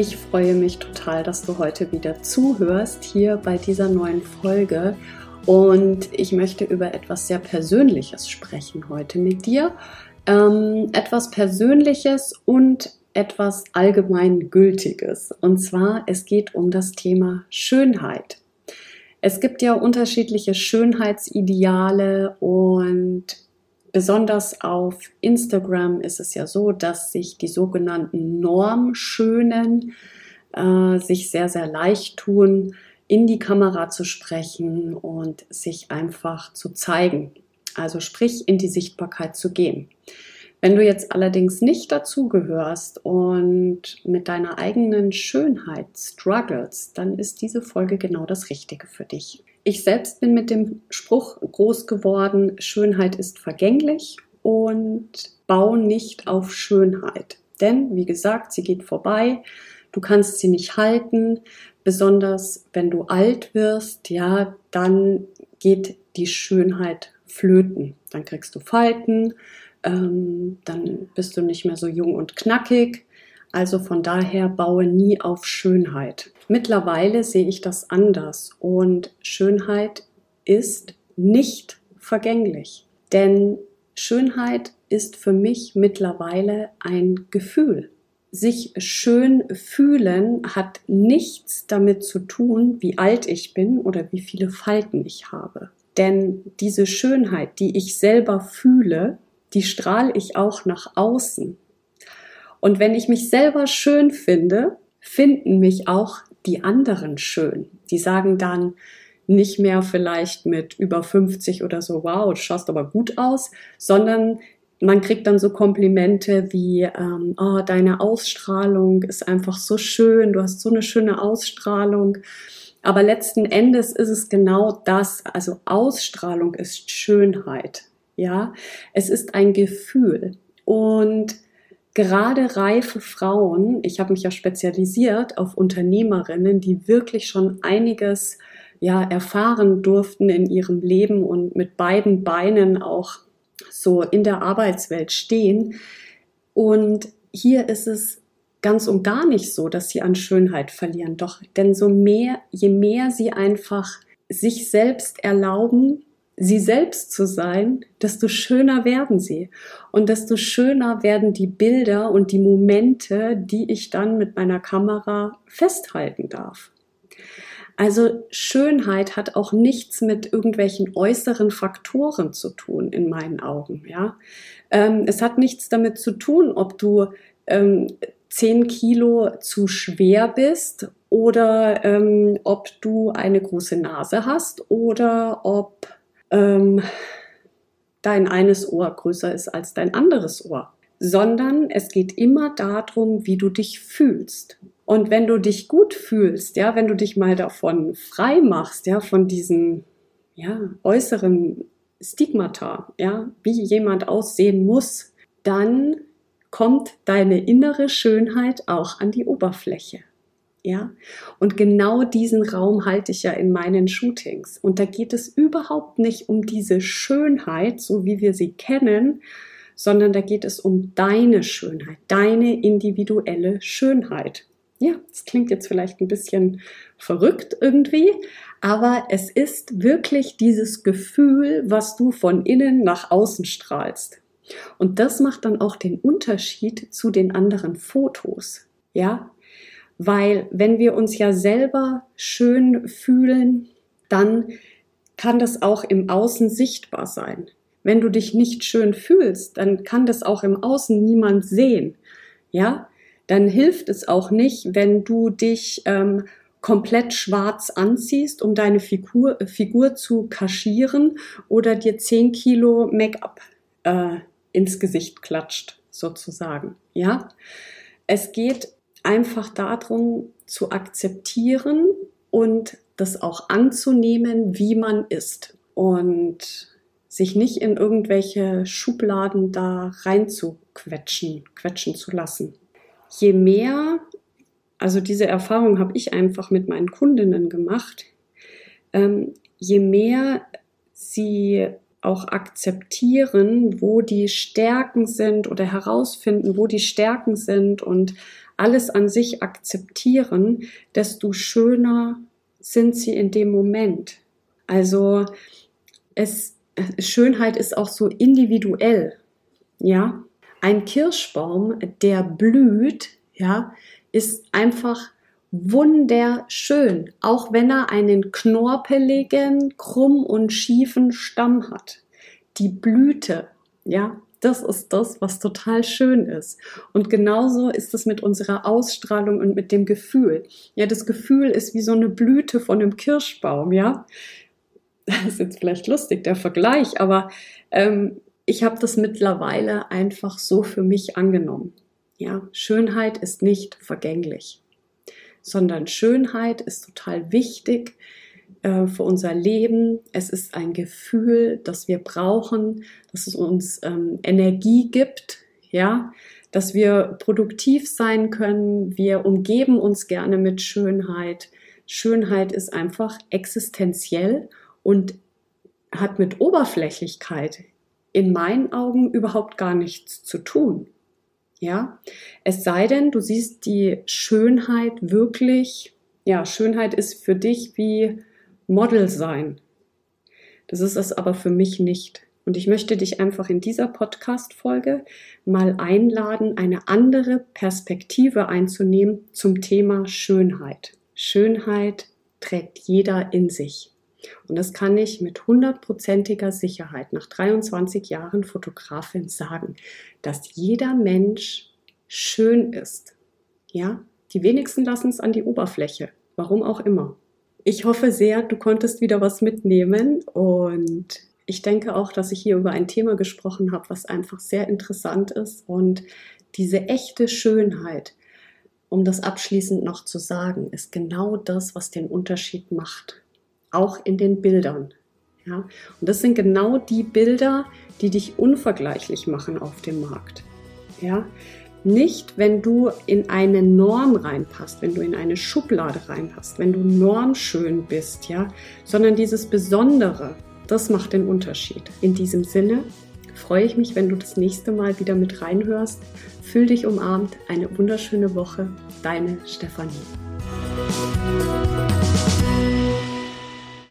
Ich freue mich total, dass du heute wieder zuhörst hier bei dieser neuen Folge. Und ich möchte über etwas sehr Persönliches sprechen heute mit dir. Ähm, etwas Persönliches und etwas allgemeingültiges. Und zwar, es geht um das Thema Schönheit. Es gibt ja unterschiedliche Schönheitsideale und Besonders auf Instagram ist es ja so, dass sich die sogenannten Normschönen äh, sich sehr, sehr leicht tun, in die Kamera zu sprechen und sich einfach zu zeigen. Also sprich, in die Sichtbarkeit zu gehen. Wenn du jetzt allerdings nicht dazugehörst und mit deiner eigenen Schönheit struggles, dann ist diese Folge genau das Richtige für dich. Ich selbst bin mit dem Spruch groß geworden, Schönheit ist vergänglich und bau nicht auf Schönheit. Denn, wie gesagt, sie geht vorbei, du kannst sie nicht halten, besonders wenn du alt wirst, ja, dann geht die Schönheit flöten. Dann kriegst du Falten, ähm, dann bist du nicht mehr so jung und knackig. Also von daher baue nie auf Schönheit. Mittlerweile sehe ich das anders und Schönheit ist nicht vergänglich. Denn Schönheit ist für mich mittlerweile ein Gefühl. Sich schön fühlen hat nichts damit zu tun, wie alt ich bin oder wie viele Falten ich habe. Denn diese Schönheit, die ich selber fühle, die strahle ich auch nach außen. Und wenn ich mich selber schön finde, finden mich auch die anderen schön. Die sagen dann nicht mehr vielleicht mit über 50 oder so, wow, du schaust aber gut aus, sondern man kriegt dann so Komplimente wie, ähm, oh, deine Ausstrahlung ist einfach so schön, du hast so eine schöne Ausstrahlung. Aber letzten Endes ist es genau das, also Ausstrahlung ist Schönheit. Ja, es ist ein Gefühl und gerade reife Frauen, ich habe mich ja spezialisiert auf Unternehmerinnen, die wirklich schon einiges ja erfahren durften in ihrem Leben und mit beiden Beinen auch so in der Arbeitswelt stehen. Und hier ist es ganz und gar nicht so, dass sie an Schönheit verlieren. Doch, denn so mehr, je mehr sie einfach sich selbst erlauben, sie selbst zu sein, desto schöner werden sie. Und desto schöner werden die Bilder und die Momente, die ich dann mit meiner Kamera festhalten darf. Also Schönheit hat auch nichts mit irgendwelchen äußeren Faktoren zu tun, in meinen Augen. Ja, ähm, es hat nichts damit zu tun, ob du ähm, 10 Kilo zu schwer bist oder ähm, ob du eine große Nase hast oder ob ähm, dein eines Ohr größer ist als dein anderes Ohr, sondern es geht immer darum, wie du dich fühlst. Und wenn du dich gut fühlst, ja, wenn du dich mal davon frei machst, ja, von diesen ja, äußeren Stigmata, ja, wie jemand aussehen muss, dann kommt deine innere Schönheit auch an die Oberfläche. Ja, und genau diesen Raum halte ich ja in meinen Shootings. Und da geht es überhaupt nicht um diese Schönheit, so wie wir sie kennen, sondern da geht es um deine Schönheit, deine individuelle Schönheit. Ja, das klingt jetzt vielleicht ein bisschen verrückt irgendwie, aber es ist wirklich dieses Gefühl, was du von innen nach außen strahlst. Und das macht dann auch den Unterschied zu den anderen Fotos. Ja, weil wenn wir uns ja selber schön fühlen, dann kann das auch im Außen sichtbar sein. Wenn du dich nicht schön fühlst, dann kann das auch im Außen niemand sehen. Ja, dann hilft es auch nicht, wenn du dich ähm, komplett schwarz anziehst, um deine Figur, Figur zu kaschieren oder dir 10 Kilo Make-up äh, ins Gesicht klatscht, sozusagen. Ja, es geht einfach darum zu akzeptieren und das auch anzunehmen, wie man ist und sich nicht in irgendwelche Schubladen da reinzuquetschen, quetschen zu lassen. Je mehr, also diese Erfahrung habe ich einfach mit meinen Kundinnen gemacht, ähm, je mehr sie auch akzeptieren, wo die Stärken sind oder herausfinden, wo die Stärken sind und alles an sich akzeptieren, desto schöner sind sie in dem Moment. Also es, Schönheit ist auch so individuell. Ja, ein Kirschbaum, der blüht, ja, ist einfach wunderschön, auch wenn er einen knorpeligen, krumm und schiefen Stamm hat. Die Blüte, ja, das ist das, was total schön ist. Und genauso ist es mit unserer Ausstrahlung und mit dem Gefühl. Ja, das Gefühl ist wie so eine Blüte von einem Kirschbaum, ja. Das ist jetzt vielleicht lustig, der Vergleich, aber ähm, ich habe das mittlerweile einfach so für mich angenommen. Ja, Schönheit ist nicht vergänglich, sondern Schönheit ist total wichtig äh, für unser Leben. Es ist ein Gefühl, das wir brauchen, dass es uns ähm, Energie gibt, ja, dass wir produktiv sein können. Wir umgeben uns gerne mit Schönheit. Schönheit ist einfach existenziell und hat mit Oberflächlichkeit in meinen Augen überhaupt gar nichts zu tun. Ja, es sei denn, du siehst die Schönheit wirklich, ja, Schönheit ist für dich wie Model sein. Das ist es aber für mich nicht. Und ich möchte dich einfach in dieser Podcast-Folge mal einladen, eine andere Perspektive einzunehmen zum Thema Schönheit. Schönheit trägt jeder in sich. Und das kann ich mit hundertprozentiger Sicherheit nach 23 Jahren Fotografin sagen, dass jeder Mensch schön ist. Ja, die wenigsten lassen es an die Oberfläche. Warum auch immer. Ich hoffe sehr, du konntest wieder was mitnehmen und ich denke auch, dass ich hier über ein Thema gesprochen habe, was einfach sehr interessant ist und diese echte Schönheit, um das abschließend noch zu sagen, ist genau das, was den Unterschied macht. Auch in den Bildern. Ja? Und das sind genau die Bilder, die dich unvergleichlich machen auf dem Markt. Ja? Nicht, wenn du in eine Norm reinpasst, wenn du in eine Schublade reinpasst, wenn du normschön bist, ja, sondern dieses Besondere, das macht den Unterschied. In diesem Sinne freue ich mich, wenn du das nächste Mal wieder mit reinhörst. Fühl dich umarmt, eine wunderschöne Woche, deine Stefanie.